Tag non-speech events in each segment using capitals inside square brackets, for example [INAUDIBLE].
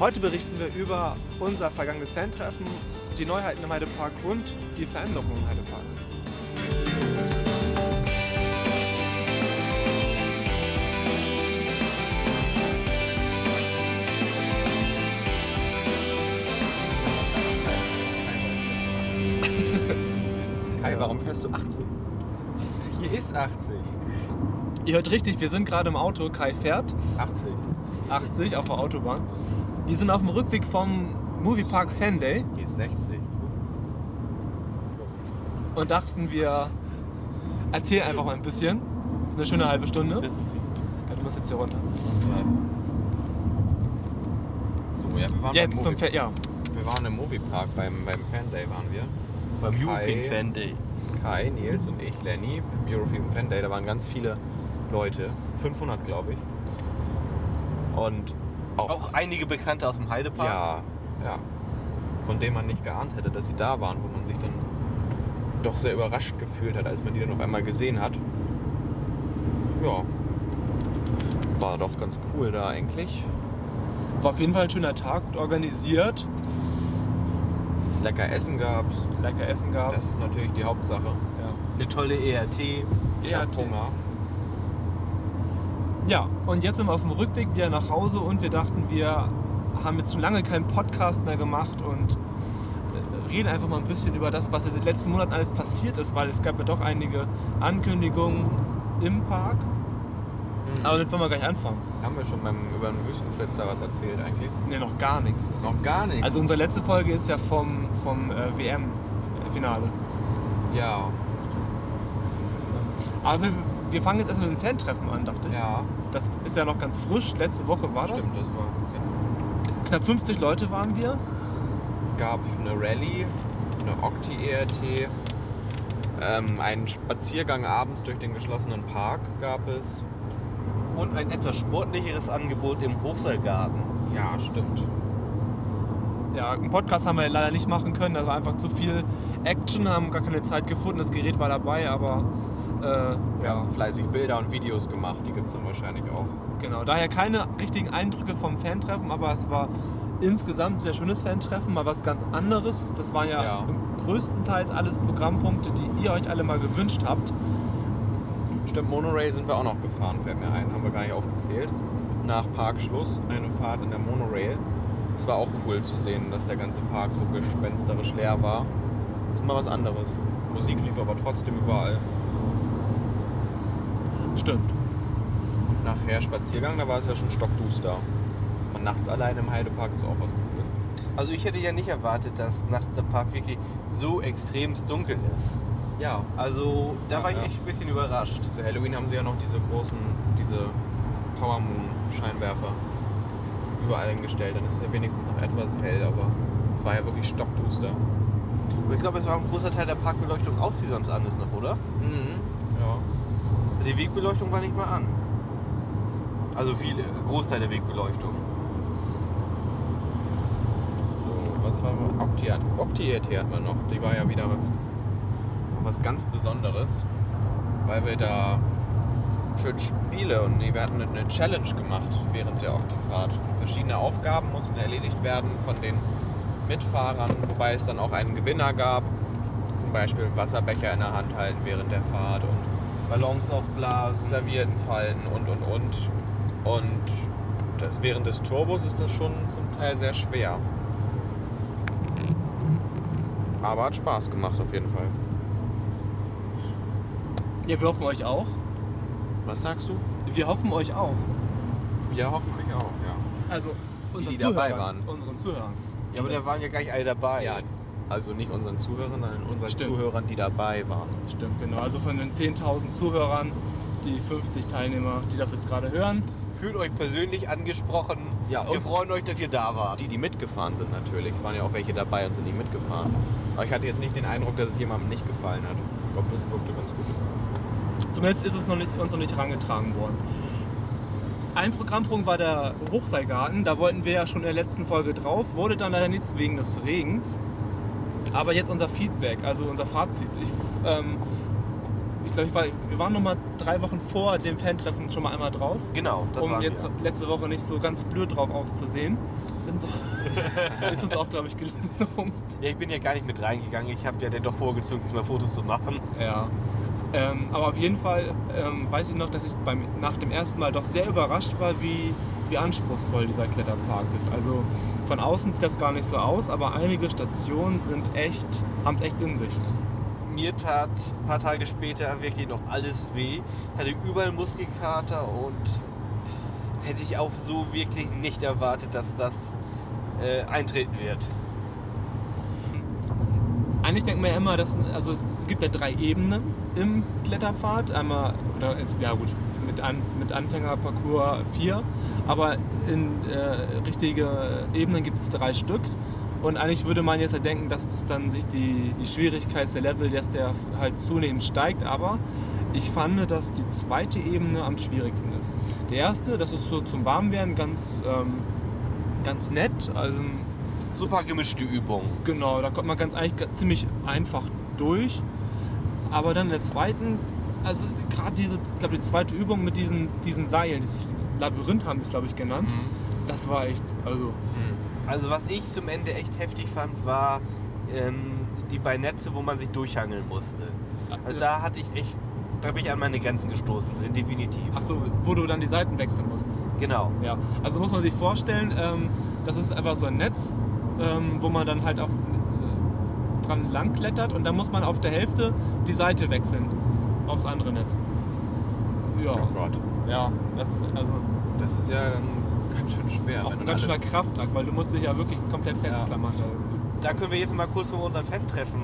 Heute berichten wir über unser vergangenes Fantreffen, die Neuheiten im Heidepark und die Veränderungen im Heidepark. [LAUGHS] Kai, warum fährst du 80? Hier ist 80. Ihr hört richtig, wir sind gerade im Auto. Kai fährt 80. 80 auf der Autobahn. Wir sind auf dem Rückweg vom Moviepark Fan Day Hier ist 60. und dachten wir erzählen einfach mal ein bisschen. Eine schöne halbe Stunde. Ja, du musst jetzt hier runter. So, ja, wir waren, Jetzt beim zum Movie, Fan. Ja. wir waren im Moviepark beim, beim Fan Day waren wir. Beim European Fan Day. Kai, Nils und ich, Lenny, im European Fan Day. Da waren ganz viele Leute. 500, glaube ich. Und auch, Auch einige Bekannte aus dem Heidepark. ja, ja, von denen man nicht geahnt hätte, dass sie da waren, wo man sich dann doch sehr überrascht gefühlt hat, als man die dann auf einmal gesehen hat. Ja, war doch ganz cool da eigentlich. War auf jeden Fall ein schöner Tag, gut organisiert. Lecker Essen gab's. Lecker Essen gab Das ist natürlich die Hauptsache. Ja. Eine tolle ERT. Ich hab ERTs. Hunger. Ja, und jetzt sind wir auf dem Rückweg wieder nach Hause und wir dachten, wir haben jetzt schon lange keinen Podcast mehr gemacht und äh, reden einfach mal ein bisschen über das, was jetzt in den letzten Monaten alles passiert ist, weil es gab ja doch einige Ankündigungen im Park. Aber damit wollen wir gleich anfangen. Haben wir schon beim, über den Wüstenflitzer was erzählt eigentlich? Ne, noch gar nichts. Noch gar nichts. Also unsere letzte Folge ist ja vom, vom äh, WM-Finale. ja, Aber wir, wir fangen jetzt erstmal mit dem Fan-Treffen an, dachte ich. ja, Das ist ja noch ganz frisch. Letzte Woche war stimmt, das war. das. Knapp 50 Leute waren wir. gab eine Rallye, eine Octi-ERT, ähm, einen Spaziergang abends durch den geschlossenen Park gab es. Und ein etwas sportlicheres Angebot im Hochseilgarten. Ja, stimmt. Ja, einen Podcast haben wir leider nicht machen können. Das war einfach zu viel Action, haben gar keine Zeit gefunden. Das Gerät war dabei, aber äh, Wir ja, haben fleißig Bilder und Videos gemacht, die gibt es dann wahrscheinlich auch. genau. Daher keine richtigen Eindrücke vom Fantreffen, aber es war insgesamt ein sehr schönes Fantreffen, mal was ganz anderes. Das waren ja, Ja. größtenteils alles Programmpunkte, die ihr euch alle mal gewünscht habt. Stimmt, Monorail sind wir auch noch gefahren, fällt mir ein, haben wir gar nicht aufgezählt. Nach Parkschluss eine Fahrt in der Monorail. Es war auch cool zu sehen, dass der ganze Park so gespensterisch leer war. Das ist mal was anderes. Musik lief aber trotzdem überall. Stimmt. Und nachher Spaziergang, da war es ja schon stockduster. Und nachts allein im Heidepark ist auch was Cooles. Also ich hätte ja nicht erwartet, dass nachts der Park wirklich so extremst dunkel ist. Ja, Also da Ja, war ich ja. echt ein bisschen überrascht. zu Halloween haben sie ja noch diese großen, diese Power Moon Scheinwerfer überall hingestellt. Dann ist es ja wenigstens noch etwas hell, aber es war ja wirklich stockduster. Aber ich glaube, es war ein großer Teil der Parkbeleuchtung aus, die sonst an ist noch, oder? Mhm. Die Wegbeleuchtung war nicht mal an. Also viele, Großteil der Wegbeleuchtung. So, was war Opti Opti-ET hatten wir noch. Die war ja wieder was ganz Besonderes, weil wir da schön Spiele und wir hatten eine Challenge gemacht während der Optifahrt. Verschiedene Aufgaben mussten erledigt werden von den Mitfahrern, wobei es dann auch einen Gewinner gab. Zum Beispiel Wasserbecher in der Hand halten während der Fahrt und Ballons aufblasen. Servietten falten und und und. Und das, während des Turbos ist das schon zum Teil sehr schwer. Aber hat Spaß gemacht auf jeden Fall. Ja, wir hoffen euch auch. Was sagst du? Wir hoffen euch auch. Wir hoffen euch auch, ja. Also unseren die dabei Zuhörern. waren. Unseren Zuhörern. Ja, aber da waren ja gar nicht alle dabei. Ja, also nicht unseren Zuhörern, sondern unseren Stimmt. Zuhörern, die dabei waren. Stimmt, genau. Also von den 10.000 Zuhörern, die 50 Teilnehmer, die das jetzt gerade hören. Fühlt euch persönlich angesprochen. Ja, Wir freuen euch, dass ihr da wart. Die, die mitgefahren sind natürlich. Es waren ja auch welche dabei und sind nicht mitgefahren. Aber ich hatte jetzt nicht den Eindruck, dass es jemandem nicht gefallen hat. Ich glaube, das wirkte ganz gut. Zumindest ist es noch nicht, uns noch nicht herangetragen worden. Ein Programmpunkt war der Hochseilgarten. Da wollten wir ja schon in der letzten Folge drauf. Wurde dann leider nichts wegen des Regens. Aber jetzt unser Feedback, also unser Fazit. Ich, ähm, ich glaube, ich war, wir waren noch mal drei Wochen vor dem Fan-Treffen schon mal einmal drauf. Genau, das um waren jetzt wir. letzte Woche nicht so ganz blöd drauf auszusehen. Ist, auch- ist uns auch, [LAUGHS] glaube ich, gelungen. Ja, ich bin ja gar nicht mit reingegangen. Ich habe ja dann doch vorgezogen, diesmal Fotos zu machen. Ja. Ähm, aber auf jeden Fall ähm, weiß ich noch, dass ich beim, nach dem ersten Mal doch sehr überrascht war, wie, wie anspruchsvoll dieser Kletterpark ist. Also von außen sieht das gar nicht so aus, aber einige Stationen sind echt, haben es echt in sich. Mir tat ein paar Tage später wirklich noch alles weh. Hatte überall Muskelkater und hätte ich auch so wirklich nicht erwartet, dass das äh, eintreten wird. Eigentlich denkt man ja immer, dass also es gibt ja drei Ebenen im Kletterpfad. Einmal, oder jetzt, ja gut, mit, An, mit Anfängerparcours vier, aber in äh, richtige Ebenen gibt es drei Stück. Und eigentlich würde man jetzt ja denken, dass es dann sich die, die Schwierigkeit der Level, dass der halt zunehmend steigt. Aber ich fand, dass die zweite Ebene am schwierigsten ist. Der erste, das ist so zum Warmwerden ganz, ähm, ganz nett. Also Super gemischte Übung. Genau, da kommt man ganz eigentlich ziemlich einfach durch. Aber dann in der zweiten, also gerade diese, ich glaube die zweite Übung mit diesen, diesen Seilen, dieses Labyrinth haben sie es glaube ich genannt, das war echt, also Also was ich zum Ende echt heftig fand, war ähm, die beiden Netze, wo man sich durchhangeln musste. Also da hatte ich echt, da bin ich an meine Grenzen gestoßen drin, definitiv. Achso, wo du dann die Seiten wechseln musst. Genau. Ja, also muss man sich vorstellen, ähm, das ist einfach so ein Netz, ähm, wo man dann halt auf, dran lang klettert und dann muss man auf der Hälfte die Seite wechseln aufs andere Netz. Ja, Oh Gott. ja, das ist also Das ist ja ganz schön schwer. auch ein ganz schöner Kraftakt, weil du musst dich ja wirklich komplett festklammern. Da können wir jetzt mal kurz mit unserem Fan-Treffen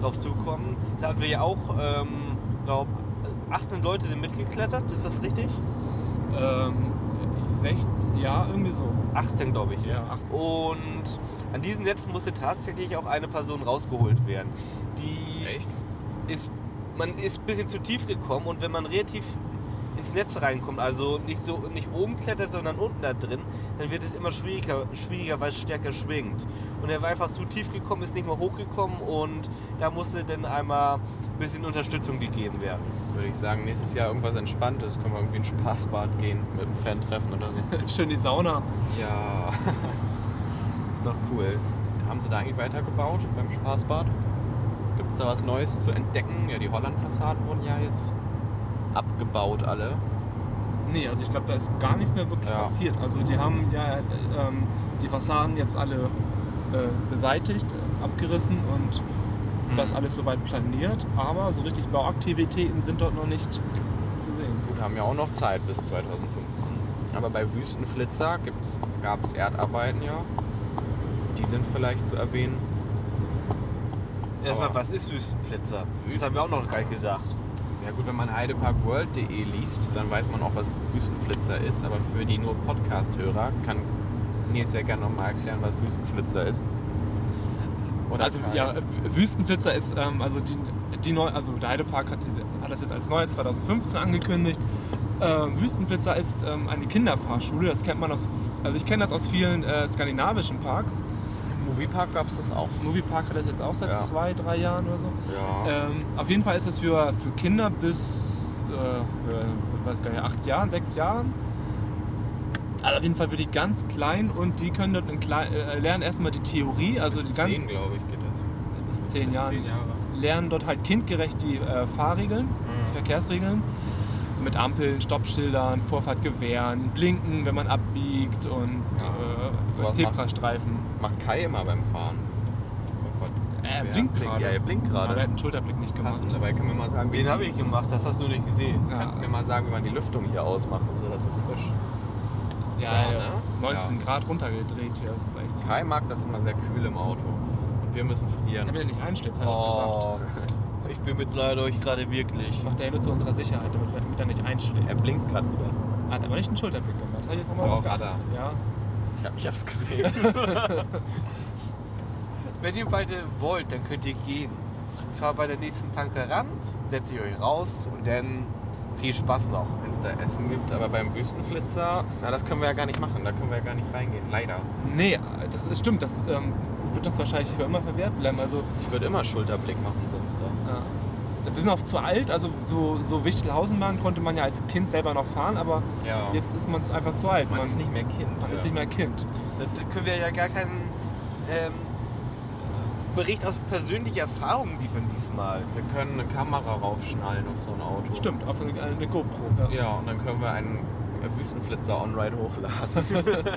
drauf zukommen. Da hatten wir ja auch, ähm, glaube 18 Leute sind mitgeklettert, ist das richtig? Ähm, 16, ja, irgendwie so. 18, glaube ich. Ja, 18. Und an diesen Netzen musste tatsächlich auch eine Person rausgeholt werden. Die Echt? ist, man ist ein bisschen zu tief gekommen und wenn man relativ ins Netz reinkommt, also nicht so nicht oben klettert, sondern unten da drin, dann wird es immer schwieriger, schwieriger weil es stärker schwingt. Und er war einfach zu tief gekommen, ist nicht mehr hochgekommen und da musste dann einmal ein bisschen Unterstützung gegeben werden. Würde ich sagen, nächstes Jahr irgendwas Entspanntes. Können wir irgendwie in ein Spaßbad gehen mit einem Fan-Treffen oder so. [LAUGHS] Schön die Sauna. Ja. [LAUGHS] ist doch cool. Haben sie da eigentlich weitergebaut beim Spaßbad? Gibt es da was Neues zu entdecken? Ja, die Holland-Fassaden wurden ja jetzt abgebaut alle. Nee, also ich glaube, da ist gar nichts mehr wirklich Ja. passiert. Also die haben ja ähm, die Fassaden jetzt alle äh, beseitigt, abgerissen und Mhm. das alles soweit planiert. Aber so richtig Bauaktivitäten sind dort noch nicht zu sehen. Gut, haben ja auch noch Zeit bis 2015. Aber bei Wüstenflitzer gab es Erdarbeiten ja. Die sind vielleicht zu erwähnen. Erstmal, was ist Wüstenflitzer? Das haben wir auch noch gar nicht gesagt. Ja gut, wenn man heideparkworld.de liest, dann weiß man auch, was Wüstenflitzer ist. Aber für die nur Podcast-Hörer kann Nils ja gerne nochmal erklären, was Wüstenflitzer ist. Oder also Kai? ja, Wüstenflitzer ist, ähm, also die, die neu, also der Heidepark hat, hat das jetzt als neu 2015 angekündigt. Ähm, Wüstenflitzer ist ähm, eine Kinderfahrschule. Das kennt man aus, also ich kenne das aus vielen äh, skandinavischen Parks. Moviepark gab es das auch. Moviepark hat das jetzt auch seit Ja. zwei, drei Jahren oder so. Ja. Ähm, auf jeden Fall ist es für, für Kinder bis, äh, äh, ich weiß gar nicht, acht Jahren, sechs Jahren. Also auf jeden Fall für die ganz Kleinen und die können dort in klein, äh, lernen erstmal die Theorie, also bis die zehn, ganz glaube ich, geht das. bis zehn Bis Jahren zehn Jahre. lernen dort halt kindgerecht die äh, Fahrregeln, die Mhm. Verkehrsregeln. Mit Ampeln, Stoppschildern, Vorfahrt gewähren, blinken, wenn man abbiegt und Ja. Äh, Sowas macht- Zebrastreifen. Macht Kai immer beim Fahren. Er Ja, blinkt gerade. ja, er blinkt gerade. Aber er hat einen Schulterblick nicht gemacht. Passend, aber kann mir mal sagen, Den habe ich gemacht, das hast du nicht gesehen. Ja. Kannst du mir mal sagen, wie man die Lüftung hier ausmacht, dass das so frisch. Ja, Ja, ja, ne? 19 Ja. Grad runtergedreht hier. Das ist echt. Kai mag das immer sehr kühl im Auto. Und wir müssen frieren. Damit er nicht einschläft, hat er Oh, gesagt. [LAUGHS] ich bemitleide euch gerade wirklich. Das macht er ja nur zu unserer Sicherheit, damit, er nicht einschläft. Er blinkt gerade wieder. Hat aber nicht einen Schulterblick gemacht. Hat jetzt nochmal Doch, hat er. geachtet. Ja. Ich, hab, ich hab's gesehen. [LAUGHS] Wenn ihr beide wollt, dann könnt ihr gehen. Ich fahre bei der nächsten Tanke ran, setze ich euch raus und dann viel Spaß noch. Wenn es da Essen gibt, aber beim Wüstenflitzer, na, das können wir ja gar nicht machen. Da können wir ja gar nicht reingehen. Leider. Nee, das ist stimmt. Das ähm, wird uns wahrscheinlich für immer verwehrt bleiben. Also, Ich würde immer Schulterblick machen sonst da. ja. Wir sind auch zu alt, also so, so Wichtelhausenbahn konnte man ja als Kind selber noch fahren, aber Ja. jetzt ist man einfach zu alt. man, ist nicht mehr Kind. man ja. ist nicht mehr Kind. Da, da können wir ja gar keinen ähm, Bericht aus persönlicher Erfahrung liefern diesmal. Wir können eine Kamera raufschnallen auf so ein Auto. Stimmt, auf eine, eine GoPro. Ja. Ja, und dann können wir einen Wüstenflitzer On-Ride hochladen. [LAUGHS]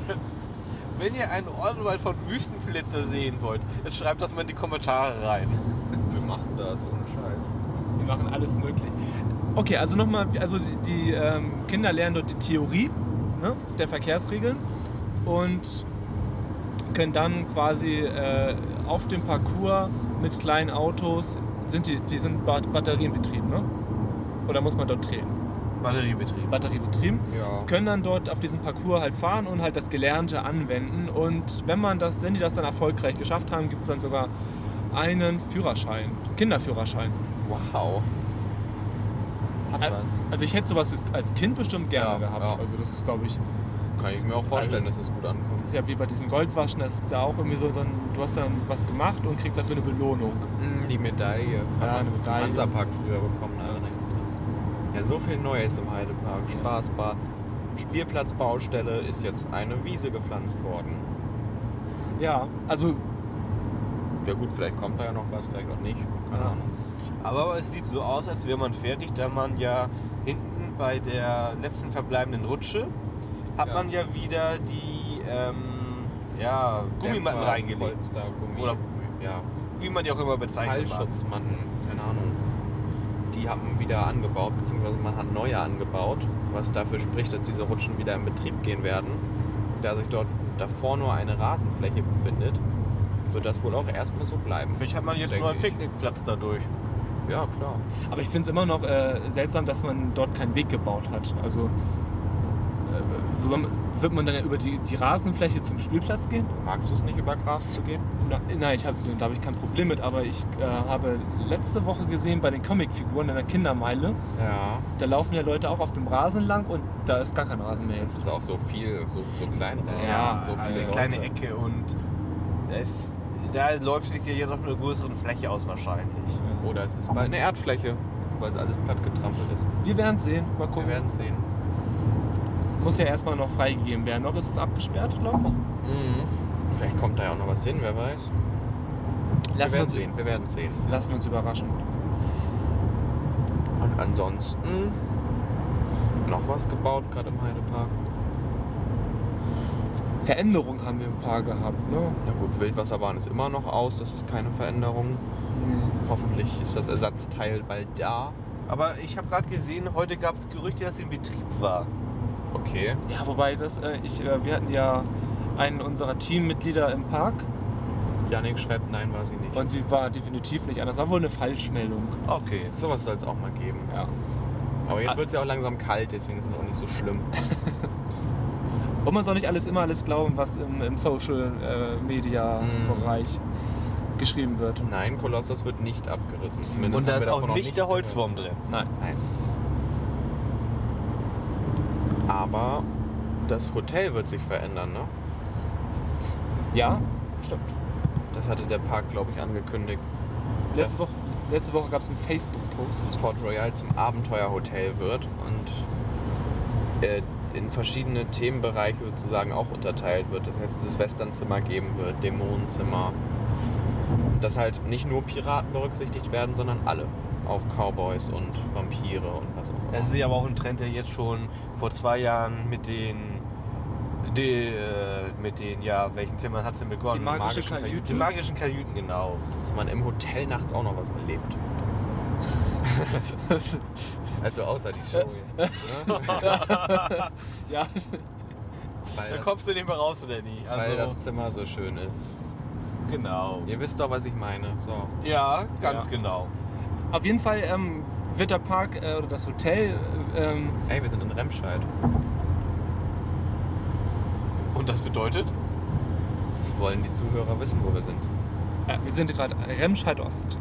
Wenn ihr einen Online von Wüstenflitzer sehen wollt, dann schreibt das mal in die Kommentare rein. wir machen das ohne Scheiß. Wir machen alles möglich. Okay, also nochmal, also die, die ähm, Kinder lernen dort die Theorie ne, der Verkehrsregeln und können dann quasi äh, auf dem Parcours mit kleinen Autos, sind die, die sind bat batterienbetrieben, ne? Oder muss man dort drehen? Batteriebetrieb. Batteriebetrieben. Ja. Können dann dort auf diesem Parcours halt fahren und halt das Gelernte anwenden. Und wenn man das, wenn die das dann erfolgreich geschafft haben, gibt es dann sogar einen Führerschein, Kinderführerschein. Wow. Hat Ä- was. Also ich hätte sowas als Kind bestimmt gerne Ja, gehabt. ja. Also das ist, glaube ich, Kann ich mir auch vorstellen, Also, dass es gut ankommt. das ist ja wie bei diesem Goldwaschen, das ist ja auch irgendwie so, ein, du hast dann was gemacht und kriegst dafür eine Belohnung. Mm, Die Medaille. Ja, Hat eine Medaille. Hansapark früher bekommen. Ja. ja, so viel Neues im Heidepark. Spaßbad. Spielplatzbaustelle ist jetzt eine Wiese gepflanzt worden. Ja, also Ja gut, vielleicht kommt da ja noch was, vielleicht auch nicht. Keine Ja. Ahnung. Aber es sieht so aus, als wäre man fertig, da man ja hinten bei der letzten verbleibenden Rutsche hat Ja. man ja wieder die ähm, ja, Gummimatten Dämpfer, reingelegt. Polster, Gummi. Oder ja, Wie man die auch immer bezeichnet. Fallschutzmatten, keine Ahnung. Die haben wieder angebaut, beziehungsweise man hat neue angebaut, was dafür spricht, dass diese Rutschen wieder in Betrieb gehen werden. Da sich dort davor nur eine Rasenfläche befindet, wird das wohl auch erstmal so bleiben. Vielleicht hat man jetzt nur einen. Picknickplatz dadurch. Ja, klar. Aber ich finde es immer noch äh, seltsam, dass man dort keinen Weg gebaut hat. Also äh, wird man dann ja über die, die Rasenfläche zum Spielplatz gehen? Magst du es nicht, über Gras zu gehen? Na, nein, ich hab, da habe ich kein Problem mit, aber ich äh, habe letzte Woche gesehen bei den Comicfiguren in der Kindermeile, Ja. da laufen ja Leute auch auf dem Rasen lang und da ist gar kein Rasen mehr Das jetzt. ist auch so viel, so, so klein. Ja, so viele eine kleine. Ecke und es, da läuft sich ja noch eine größere Fläche aus wahrscheinlich. Oder es ist bald eine Erdfläche, weil es alles platt getrampelt ist. Wir werden sehen, mal Wir gucken. werden sehen. Muss ja erstmal noch freigegeben werden. Noch ist es abgesperrt, glaube ich. Mhm. Vielleicht kommt da ja auch noch was hin, wer weiß. Lassen wir wir, werden uns, sehen, wir werden sehen. lassen wir uns überraschen. Und ansonsten noch was gebaut, gerade im Heidepark. Veränderungen haben wir ein paar gehabt, ne? Ja gut, Wildwasserbahn ist immer noch aus, das ist keine Veränderung. Hoffentlich ist das Ersatzteil bald da. Aber ich habe gerade gesehen, heute gab es Gerüchte, dass sie in Betrieb war. Okay. Ja, wobei das, äh, ich, äh, wir hatten ja einen unserer Teammitglieder im Park Janik schreibt, nein, war sie nicht. und sie war definitiv nicht anders. Das war wohl eine Falschmeldung. Okay. Sowas soll es auch mal geben. Ja. Aber jetzt Ah. wird es ja auch langsam kalt, deswegen ist es auch nicht so schlimm. [LAUGHS] Und man soll nicht alles immer alles glauben, was im, im Social äh, Media Mm. Bereich geschrieben wird. Nein, Kolossos wird nicht abgerissen. Zumindest Und da ist auch nicht der. Holzwurm drin. Nein. Nein. Aber das Hotel wird sich verändern, ne? Ja, stimmt. Das hatte der Park, glaube ich, angekündigt. Letzte Woche, letzte Woche gab es einen Facebook-Post. das Port Royal zum Abenteuerhotel wird und äh, in verschiedene Themenbereiche sozusagen auch unterteilt wird. Das heißt, dass es Westernzimmer geben wird, Dämonenzimmer. Und dass halt nicht nur Piraten berücksichtigt werden, sondern alle. Auch Cowboys und Vampire und was auch immer. Das ist ja aber auch ein Trend, der jetzt schon vor zwei Jahren mit den, die, äh, mit den, ja, welchen Zimmern hat es denn begonnen? Die magische magischen Kajüte. Die magischen Kajüten, genau. dass man im Hotel nachts auch noch was erlebt. [LAUGHS] Also außer die Show jetzt. ne? ja, [LAUGHS] weil, Da das, kommst du nicht mehr raus, oder nicht? Also, weil das Zimmer so schön ist. genau. Ihr wisst doch, was ich meine. So. Ja, ganz Ja. genau. auf jeden Fall ähm, wird der Park äh, oder das Hotel, ähm, Ey, wir sind in Remscheid. Und das bedeutet? Wollen die Zuhörer wissen, wo wir sind? äh, wir sind gerade Remscheid Ost.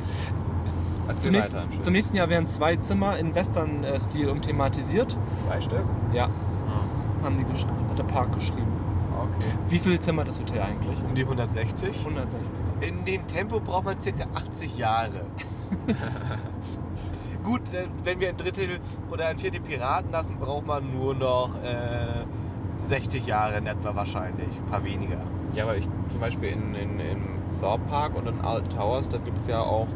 Zum nächsten, zum nächsten Jahr werden zwei Zimmer in Western-Stil umthematisiert. Zwei Stück? Ja, Ah, haben die hat der Park geschrieben. okay. Wie viele Zimmer hat das Hotel eigentlich? Um die 160. 160. In dem Tempo braucht man circa 80 Jahre. [LAUGHS] Gut, äh, wenn wir ein Drittel oder ein Viertel Piraten lassen, braucht man nur noch äh, 60 Jahre in etwa wahrscheinlich. Ein paar weniger. Ja, aber ich zum Beispiel in, in, im Thorpe Park und in Alton Towers, da gibt es ja auch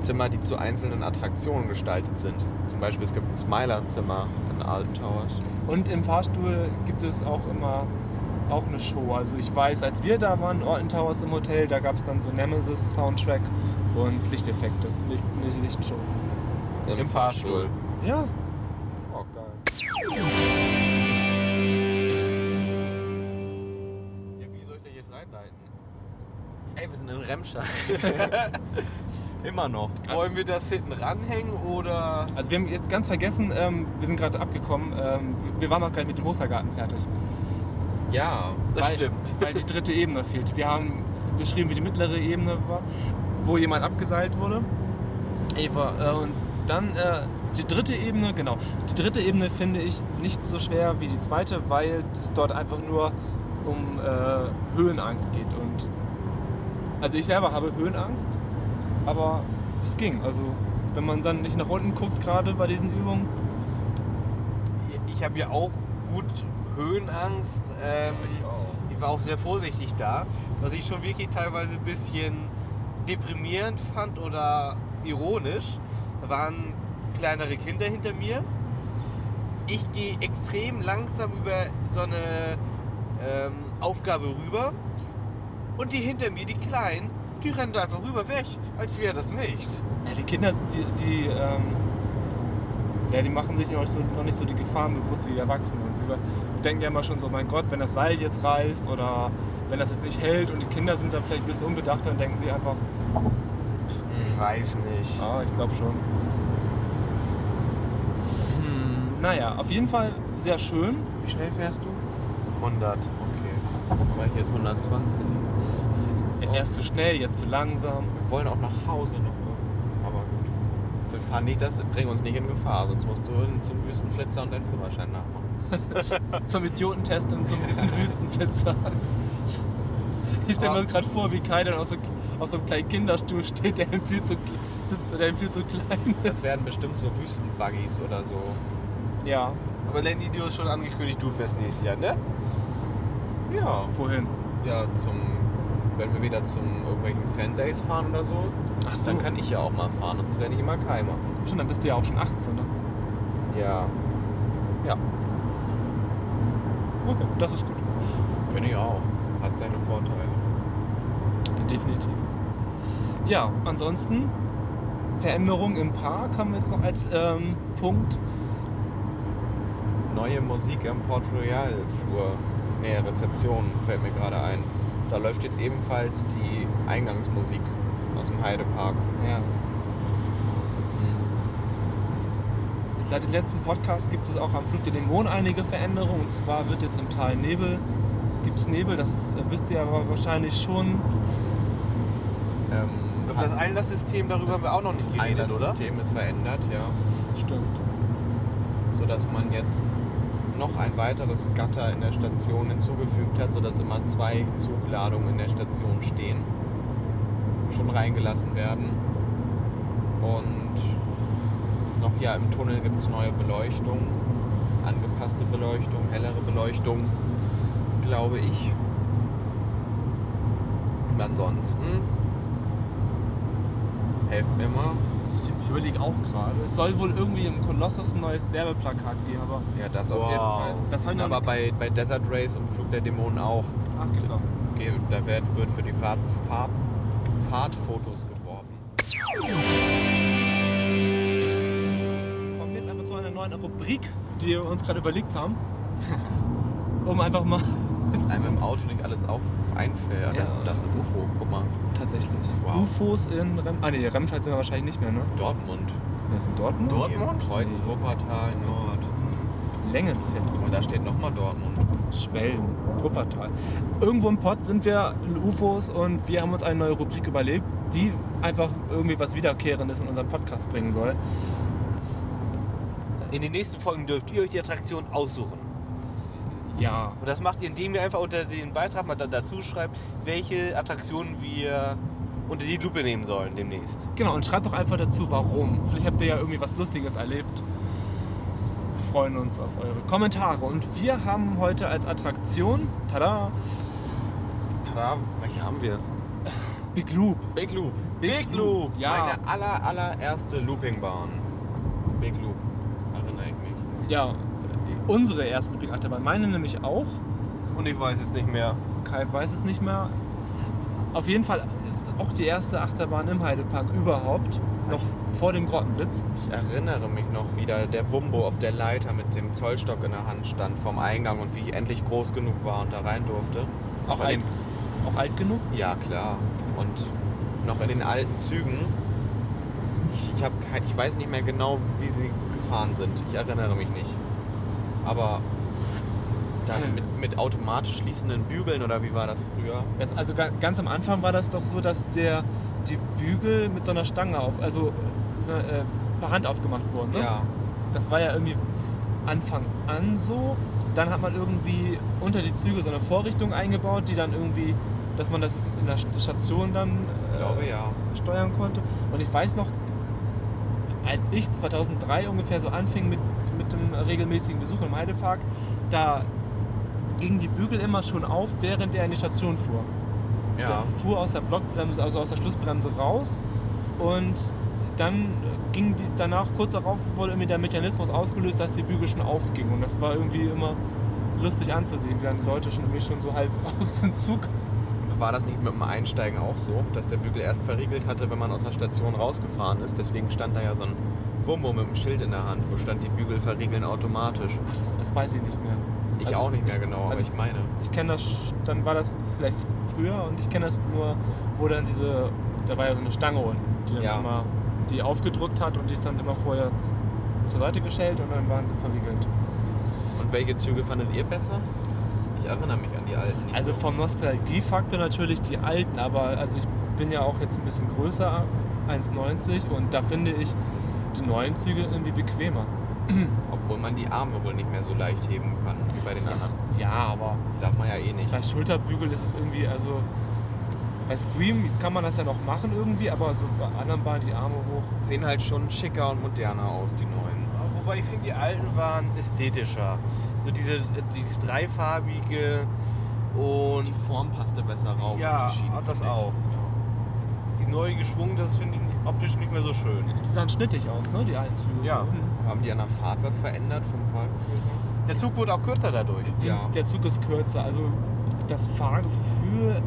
Zimmer, die zu einzelnen Attraktionen gestaltet sind. Zum Beispiel es gibt ein Smiler-Zimmer in Alton Towers. Und im Fahrstuhl gibt es auch immer auch eine Show. Also ich weiß, als wir da waren, Orton Towers im Hotel, da gab es dann so Nemesis-Soundtrack und Lichteffekte. Licht, eine Lichtshow. Im Fahrstuhl. Ja. Oh, geil. Ja, wie soll ich das jetzt reinleiten? Ey, wir sind in Remscheid. [LAUGHS] [LAUGHS] Immer noch. Wollen wir das hinten ranhängen oder. Also wir haben jetzt ganz vergessen, ähm, wir sind gerade abgekommen, ähm, wir- waren noch nicht mit dem Hochseilgarten fertig. Ja. Das weil, stimmt. [LAUGHS] Weil die dritte Ebene fehlt. Wir haben beschrieben, wie die mittlere Ebene war, wo jemand abgeseilt wurde. Eva. Äh, und dann äh, die dritte Ebene, genau. Die dritte Ebene finde ich nicht so schwer wie die zweite, weil es dort einfach nur um äh, Höhenangst geht. Und also ich selber habe Höhenangst, aber es ging. Also wenn man dann nicht nach unten guckt, gerade bei diesen Übungen. Ich habe ja auch gut Höhenangst. Ähm, auch. ich war auch sehr vorsichtig da, was ich schon wirklich teilweise ein bisschen deprimierend fand oder ironisch. Da waren kleinere Kinder hinter mir. Ich gehe extrem langsam über so eine ähm, Aufgabe rüber und die hinter mir, die Kleinen, die rennen da einfach rüber weg, als wäre das nichts. Ja, die Kinder, die, die, ähm, ja, die machen sich noch nicht, so, noch nicht so die Gefahren bewusst wie die Erwachsenen. Und wir denken ja immer schon so, mein Gott, wenn das Seil jetzt reißt oder wenn das jetzt nicht hält und die Kinder sind dann vielleicht ein bisschen unbedachter, dann denken sie einfach, Ich weiß nicht. ah, ich glaube schon. Hm. Naja, auf jeden Fall sehr schön. Wie schnell fährst du? 100. Okay. Aber hier ist 120. Erst zu schnell, jetzt zu langsam. Wir wollen auch nach Hause noch. Aber gut. Wir fahren nicht das, bringen uns nicht in Gefahr, sonst musst du hin zum Wüstenflitzer und deinen Führerschein nachmachen. [LAUGHS] Zum Idiotentest und zum [LAUGHS] Wüstenflitzer. Ich stelle mir das gerade vor, wie Kai dann auf so, auf so einem kleinen Kinderstuhl steht, der ihm viel zu, sitzt, der ihm viel zu klein Das ist. werden bestimmt so Wüstenbuggies oder so. Ja, Aber Lenny, du hast schon angekündigt, du fährst nächstes Jahr, ne? Ja. wohin? Ja, zum. Wenn wir wieder zum irgendwelchen Fan-Days fahren oder so, Ach so, dann kann ich ja auch mal fahren. Das muss ja nicht immer Kai machen. schon, dann bist du ja auch schon 18, ne? Ja. Ja, Okay, das ist gut. finde ich auch. Hat seine Vorteile. Definitiv. Ja, ansonsten Veränderung im Park haben wir jetzt noch als ähm, Punkt. Neue Musik am Port Royal Flur. Nee, Rezeption fällt mir gerade ein. Da läuft jetzt ebenfalls die Eingangsmusik aus dem Heidepark. Ja. Seit dem letzten Podcast gibt es auch am Flug der Dämonen einige Veränderungen. Und zwar wird jetzt im Tal Nebel, gibt es Nebel, das ist, äh, wisst ihr aber wahrscheinlich schon. Ähm, Ich glaube, das Einlasssystem, darüber haben wir auch noch nicht geredet, oder? System ist verändert, ja. Stimmt. Sodass man jetzt noch ein weiteres Gatter in der Station hinzugefügt hat, sodass immer zwei Zugladungen in der Station stehen. Schon reingelassen werden. Und noch hier im Tunnel gibt es neue Beleuchtung. Angepasste Beleuchtung, hellere Beleuchtung, glaube ich. Und ansonsten helft mir mal. Ich, ich überlege auch gerade. Es soll wohl irgendwie im Kolossus ein neues Werbeplakat geben, aber Ja, das auf Wow. jeden Fall. Das Das hab ich noch aber bei, bei Desert Race und Flug der Dämonen auch. ach, gibt's auch. Da wird, wird für die Fahrt, Fahrt, Fahrtfotos geworben. Kommen wir jetzt einfach zu einer neuen Rubrik, die wir uns gerade überlegt haben. [LAUGHS] um einfach mal. Dass einem [LAUGHS] im Auto nicht alles auf einfällt. Ja. Das, das ist ein UFO, guck mal. Tatsächlich. Wow. UFOs in Rem. Ah, nee, Remscheid sind wir wahrscheinlich nicht mehr, ne? Dortmund. Sind das in Dortmund? Dortmund? Kreuz, Nee. Wuppertal, Nord. Längenfeld. Und da steht nochmal Dortmund. Schwelm, Wuppertal. Irgendwo im Pott sind wir in UFOs und wir haben uns eine neue Rubrik überlebt, die einfach irgendwie was Wiederkehrendes in unseren Podcast bringen soll. In den nächsten Folgen dürft ihr euch die Attraktion aussuchen. Ja, Und das macht ihr, indem ihr einfach unter den Beitrag mal da, dazu schreibt, welche Attraktionen wir unter die Lupe nehmen sollen demnächst. Genau, und schreibt doch einfach dazu, warum. Vielleicht habt ihr ja irgendwie was Lustiges erlebt. Wir freuen uns auf eure Kommentare. Und wir haben heute als Attraktion, tada, Tada, welche haben wir? Big Loop. Big Loop. Big Loop! Ja, Meine aller, allererste Loopingbahn. Big Loop. Erinnere ich mich. ja, unsere erste Big Achterbahn. Meine nämlich auch. Und ich weiß es nicht mehr. Kai weiß es nicht mehr. Auf jeden Fall ist es auch die erste Achterbahn im Heidepark überhaupt. Noch vor dem Grottenblitz. Ich erinnere mich noch wieder, der Wumbo auf der Leiter mit dem Zollstock in der Hand stand vom Eingang und wie ich endlich groß genug war und da rein durfte. Auch Bei alt, den- auch alt genug. Ja, klar. Und noch in den alten Zügen. Ich, ich, hab kein, ich weiß nicht mehr genau, wie sie gefahren sind. Ich erinnere mich nicht. Aber dann [CLEARS THROAT] mit, mit automatisch schließenden Bügeln oder wie war das früher? Das, also ga- ganz am Anfang war das doch so, dass der, die Bügel mit so einer Stange auf, also so einer, äh, per Hand aufgemacht wurden. Ne? Ja. Das war ja irgendwie Anfang an so. Dann hat man irgendwie unter die Züge so eine Vorrichtung eingebaut, die dann irgendwie, dass man das in der St- Station dann Ich glaube äh, ja. steuern konnte. Und ich weiß noch, als ich 2003 ungefähr so anfing mit, dem regelmäßigen Besuch im Heidepark, da gingen die Bügel immer schon auf, während er in die Station fuhr. Ja. Der fuhr aus der Blockbremse, also aus der Schlussbremse raus und dann ging die, danach kurz darauf wurde irgendwie der Mechanismus ausgelöst, dass die Bügel schon aufgingen und das war irgendwie immer lustig anzusehen, wie dann die Leute schon irgendwie schon so halb [LAUGHS] aus dem Zug. War das nicht mit dem Einsteigen auch so, dass der Bügel erst verriegelt hatte, wenn man aus der Station rausgefahren ist? Deswegen stand da ja so ein Wumbo mit einem Schild in der Hand, wo stand, die Bügel verriegeln automatisch. Das, das weiß ich nicht mehr. Ich Also, auch nicht mehr genau, aber also ich meine. Ich kenne das, dann war das vielleicht früher und ich kenne das nur, wo dann diese, da war ja so eine Stange unten, die dann Ja. immer, die aufgedrückt hat und die ist dann immer vorher zur Seite gestellt und dann waren sie verriegelt. Und welche Züge fandet ihr besser? Ich erinnere mich an die alten. Nicht Also so. vom Nostalgiefaktor natürlich die alten, aber also ich bin ja auch jetzt ein bisschen größer, 1,90 und da finde ich die neuen Züge irgendwie bequemer. [CLEARS THROAT] Obwohl man die Arme wohl nicht mehr so leicht heben kann wie bei den anderen. Ja, aber Darf man ja eh nicht. bei Schulterbügel ist es irgendwie, also bei Scream kann man das ja noch machen irgendwie, aber so bei anderen Bahnen die Arme hoch. Sehen halt schon schicker und moderner aus, die neuen. Wobei ich finde, die alten waren ästhetischer. So diese, dieses dreifarbige und Die Form passte besser rauf. ja, auf die Schienen, hat das finde ich. Auch. Dieses neue geschwungen, das finde ich optisch nicht mehr so schön. Die sahen schnittig aus, ne, die alten Züge. Ja. Mhm. Haben die an der Fahrt was verändert vom Fahrgefühl? Der Zug wurde auch kürzer dadurch. Sind, Ja. Der Zug ist kürzer, also das Fahrgefühl,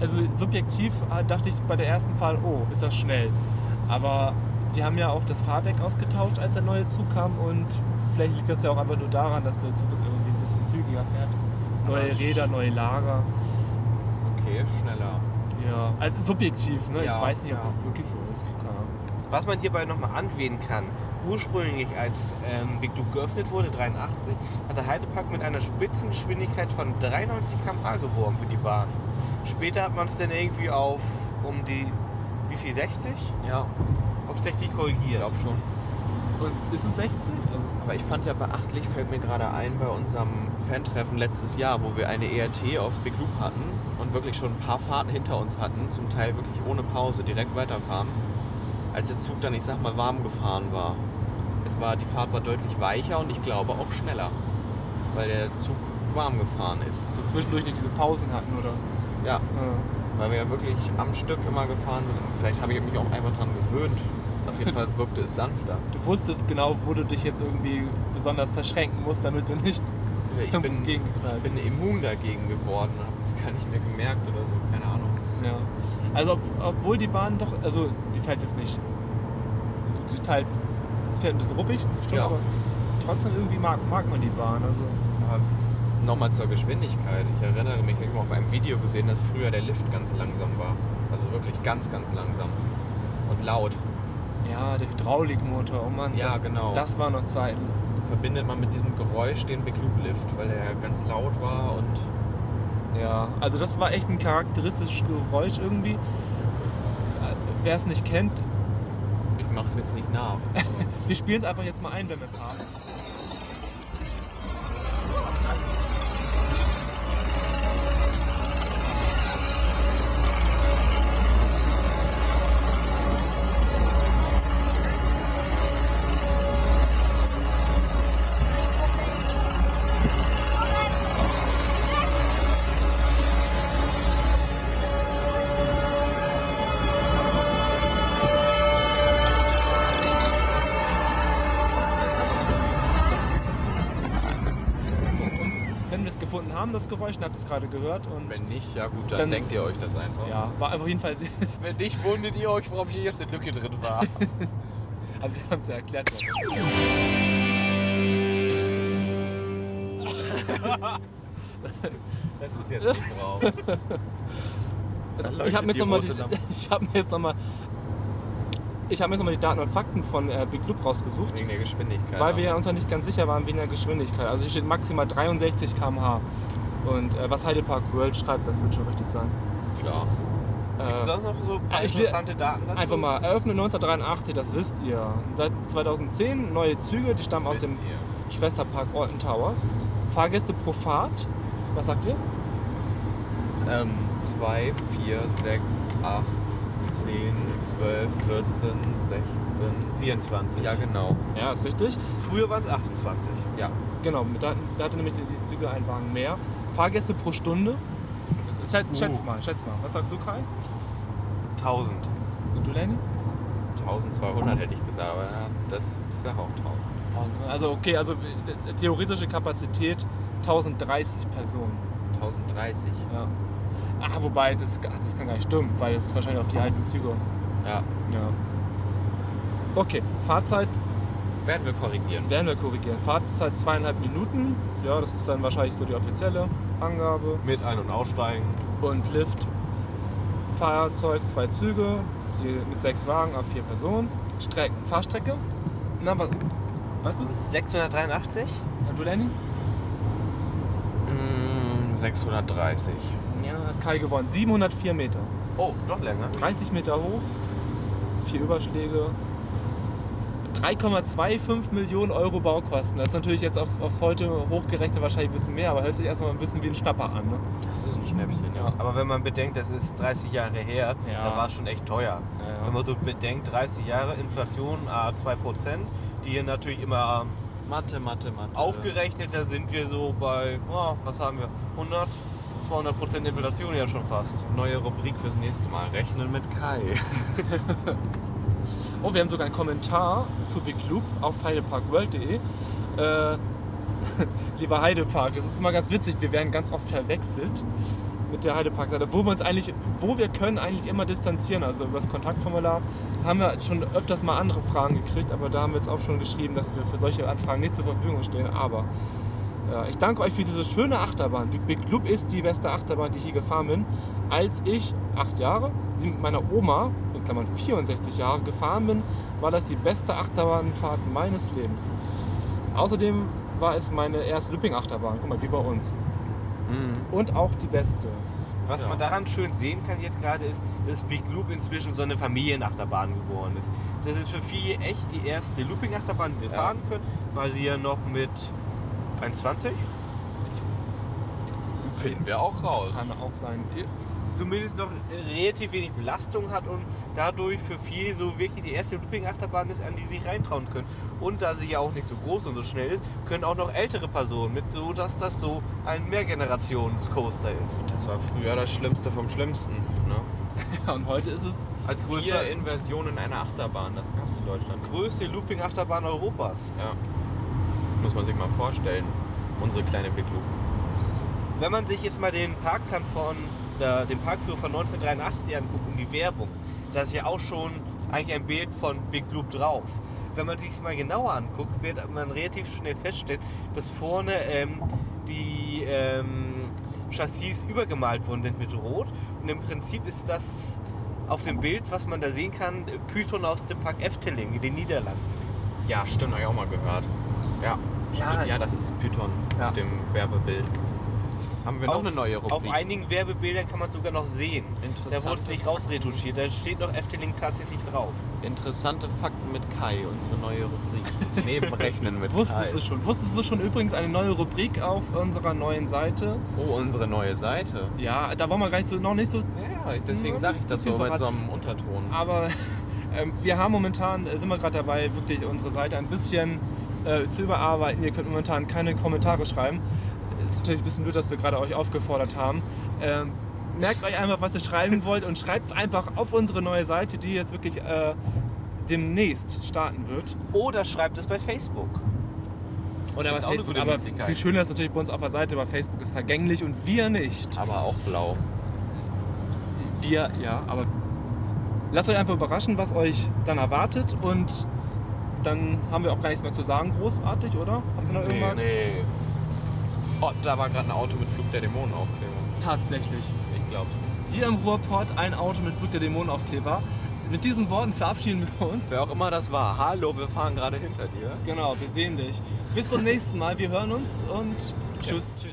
also subjektiv äh, dachte ich bei der ersten Fahrt, oh, ist das schnell. Aber die haben ja auch das Fahrwerk ausgetauscht, als der neue Zug kam und vielleicht liegt das ja auch einfach nur daran, dass der Zug jetzt irgendwie ein bisschen zügiger fährt. Neue Räder, neue Lager. Okay, schneller. Ja, also subjektiv, ne? Ja, ich weiß nicht, ob ja. das wirklich so ist. Was man hierbei nochmal anwählen kann, ursprünglich als ähm, Big Loop geöffnet wurde, 83, hat der Heidepark mit einer Spitzengeschwindigkeit von 93 km/h geworben für die Bahn. Später hat man es dann irgendwie auf um die, wie viel, 60? Ja, Auf 60 ich korrigiert. glaube schon. Und ist es 60? Also, Aber ich fand ja beachtlich, fällt mir gerade ein, bei unserem Fan-Treffen letztes Jahr, wo wir eine ERT auf Big Loop hatten und wirklich schon ein paar Fahrten hinter uns hatten, zum Teil wirklich ohne Pause, direkt weiterfahren, als der Zug dann, ich sag mal, warm gefahren war. Es war, die Fahrt war deutlich weicher und ich glaube auch schneller, weil der Zug warm gefahren ist. so zwischendurch nicht diese Pausen hatten, oder? Ja, Ja. weil wir ja wirklich am Stück immer gefahren sind. Vielleicht habe ich mich auch einfach dran gewöhnt. Auf jeden Fall wirkte es sanfter. Du wusstest genau, wo du dich jetzt irgendwie besonders verschränken musst, damit du nicht Ich [LAUGHS] bin, ich bin immun dagegen geworden, das gar nicht mehr gemerkt oder so, keine Ahnung. Ja. Also ob, obwohl die Bahn doch, also sie fährt jetzt nicht, sie teilt, es fährt ein bisschen ruppig, stimmt, Ja. aber trotzdem irgendwie mag, mag man die Bahn. Also Aber nochmal zur Geschwindigkeit. Ich erinnere mich, ich habe auf einem Video gesehen, dass früher der Lift ganz langsam war. Also wirklich ganz, ganz langsam. Und laut. ja, der Hydraulikmotor, oh Mann, Ja, das, genau. das war noch Zeiten. Verbindet man mit diesem Geräusch den Big Loop Lift, weil der ganz laut war und Ja, also das war echt ein charakteristisches Geräusch irgendwie. Äh, Wer es nicht kennt, ich mache es jetzt nicht nach. [LAUGHS] wir spielen es einfach jetzt mal ein, wenn wir es haben. Namen, das Geräusch, und habt es gerade gehört. Und Wenn nicht, ja gut, dann, Dann- denkt ihr euch das einfach. ja, war auf jeden Fall sehr. [LAUGHS] Wenn nicht, wundert ihr euch, warum hier jetzt eine Lücke drin war. [LAUGHS] Aber wir haben es ja erklärt. [LAUGHS] Das ist jetzt nicht drauf. Ich habe mir, jetzt noch mal rote die- Lampe. ich hab mir jetzt nochmal. Ich habe mir jetzt nochmal die Daten und Fakten von äh, Big Loop rausgesucht, Wegen der Geschwindigkeit. weil wir uns noch nicht ganz sicher waren wegen der Geschwindigkeit. Also hier steht maximal 63 km/h. Und äh, was Heidepark World schreibt, das wird schon richtig sein. Ja. Gibt es Äh, sonst noch so will- interessante Daten dazu? einfach mal, eröffnet 1983, das wisst ihr. Seit 2010 neue Züge, die stammen aus Das dem wisst ihr. Schwesterpark Alton Towers. Fahrgäste pro Fahrt, was sagt ihr? Ähm, 2, 4, 6, 8, 10, 12, 14, 16. 24. Ja, genau. Ja, ist richtig. Früher waren es 28. Ja. Genau, da, da hatte nämlich die, die Züge einen Wagen mehr. Fahrgäste pro Stunde. Schätz, Uh. schätz mal, schätz mal. Was sagst du, Kai? 1000. Und du, Lenny? 1200 hätte ich gesagt, aber ja, das ist, ich sage auch 1000. Also okay, also äh, theoretische Kapazität 1030 Personen. 1030. Ja. Ah, wobei, das, ach, das kann gar nicht stimmen, weil das ist wahrscheinlich auf die alten Züge. Ja. Ja. Okay, Fahrzeit Werden wir korrigieren. werden wir korrigieren. Fahrzeit zweieinhalb Minuten. Ja, das ist dann wahrscheinlich so die offizielle Angabe. Mit Ein- und Aussteigen. Und Lift. Fahrzeug, zwei Züge, mit sechs Wagen auf vier Personen. Strecken, Fahrstrecke. Na, was? Weißt du? 683? Ja, du, Lenny? Mm, 630. Ja, hat Kai gewonnen. 704 Meter. Oh, doch länger. 30 Meter hoch, vier Überschläge. 3,25 Millionen Euro Baukosten. Das ist natürlich jetzt auf, aufs heute hochgerechnet wahrscheinlich ein bisschen mehr, aber hört sich erstmal ein bisschen wie ein Schnapper an. Ne? Das ist ein Schnäppchen, ja. Aber wenn man bedenkt, das ist 30 Jahre her, Ja. da war es schon echt teuer. Wenn man so bedenkt, 30 Jahre Inflation, ah, 2%, die hier natürlich immer Mathe, Mathe, Mathe. aufgerechnet, da sind wir so bei, oh, was haben wir, 100, 200 Prozent Inflation ja schon fast. Neue Rubrik fürs nächste Mal. Rechnen mit Kai. Oh, wir haben sogar einen Kommentar zu Big Loop auf heideparkworld.de. Äh, [LAUGHS] lieber Heidepark, das ist mal ganz witzig, wir werden ganz oft verwechselt mit der Heidepark-Seite, wo wir uns eigentlich, wo wir können, eigentlich immer distanzieren. Also über das Kontaktformular haben wir schon öfters mal andere Fragen gekriegt, aber da haben wir jetzt auch schon geschrieben, dass wir für solche Anfragen nicht zur Verfügung stehen. Aber ich danke euch für diese schöne Achterbahn. Big, Big Loop ist die beste Achterbahn, die ich je gefahren bin. Als ich acht Jahre, sie mit meiner Oma, in Klammern 64 Jahre, gefahren bin, war das die beste Achterbahnfahrt meines Lebens. Außerdem war es meine erste Looping-Achterbahn, guck mal, wie bei uns. Mhm. Und auch die beste. Was Ja. man daran schön sehen kann jetzt gerade ist, dass Big Loop inzwischen so eine Familienachterbahn geworden ist. Das ist für viele echt die erste Looping-Achterbahn, die sie Ja. fahren können, weil sie ja noch mit 21 Finden wir auch raus. Kann auch sein. zumindest noch relativ wenig Belastung hat und dadurch für viele so wirklich die erste Looping-Achterbahn ist, an die sie reintrauen können. Und da sie ja auch nicht so groß und so schnell ist, können auch noch ältere Personen mit, so dass das so ein Mehrgenerations-Coaster ist. Das war früher das Schlimmste vom Schlimmsten. Ne? Ja, und heute ist es Als größte, Inversionen einer Achterbahn, das gab es in Deutschland. größte Looping-Achterbahn Europas. Ja. Muss man sich mal vorstellen. Unsere kleine Big Loop. Wenn man sich jetzt mal den Parkplan von, äh, den Parkführer von 1983 anguckt und die Werbung, da ist ja auch schon eigentlich ein Bild von Big Loop drauf. Wenn man sich es mal genauer anguckt, wird man relativ schnell feststellen, dass vorne ähm, die ähm, Chassis übergemalt worden sind mit Rot. Und im Prinzip ist das auf dem Bild, was man da sehen kann, Python aus dem Park Efteling in den Niederlanden. Ja, stimmt, habe ich auch mal gehört. Ja, Ja. ja das ist Python Ja. auf dem Werbebild. Haben wir noch auf, eine neue Rubrik? Auf einigen Werbebildern kann man sogar noch sehen. Da Interessante, wurde es nicht rausretuschiert, da steht noch Efteling tatsächlich drauf. interessante Fakten mit Kai, unsere neue Rubrik. [LAUGHS] Neben Rechnen mit Wusstest Kai. du schon? Wusstest du schon übrigens eine neue Rubrik auf unserer neuen Seite? Oh, unsere neue Seite. Ja, da wollen wir gar nicht so, noch nicht so. Ja, deswegen sage ich das so mit so einem Unterton. Aber [LAUGHS] ähm, wir haben momentan, äh, sind wir gerade dabei, wirklich unsere Seite ein bisschen äh, zu überarbeiten. Ihr könnt momentan keine Kommentare schreiben. Ist natürlich ein bisschen blöd, dass wir gerade euch aufgefordert haben. Ähm, merkt euch einfach, was ihr schreiben wollt und schreibt es einfach auf unsere neue Seite, die jetzt wirklich äh, demnächst starten wird. Oder schreibt es bei Facebook. Oder bei Facebook, aber viel schöner ist natürlich bei uns auf der Seite, aber Facebook ist vergänglich und wir nicht. Aber auch blau. Wir, ja, aber lasst euch einfach überraschen, was euch dann erwartet und dann haben wir auch gar nichts mehr zu sagen, großartig, oder? Haben wir noch irgendwas? Nee. Oh, da war gerade ein Auto mit Flug der Dämonenaufkleber. Tatsächlich. Ich glaube. Hier im Ruhrport ein Auto mit Flug der Dämonenaufkleber. Mit diesen Worten verabschieden wir uns. Wer auch immer das war. Hallo, wir fahren gerade hinter dir. Genau, wir sehen dich. Bis zum nächsten Mal. Wir hören uns und tschüss.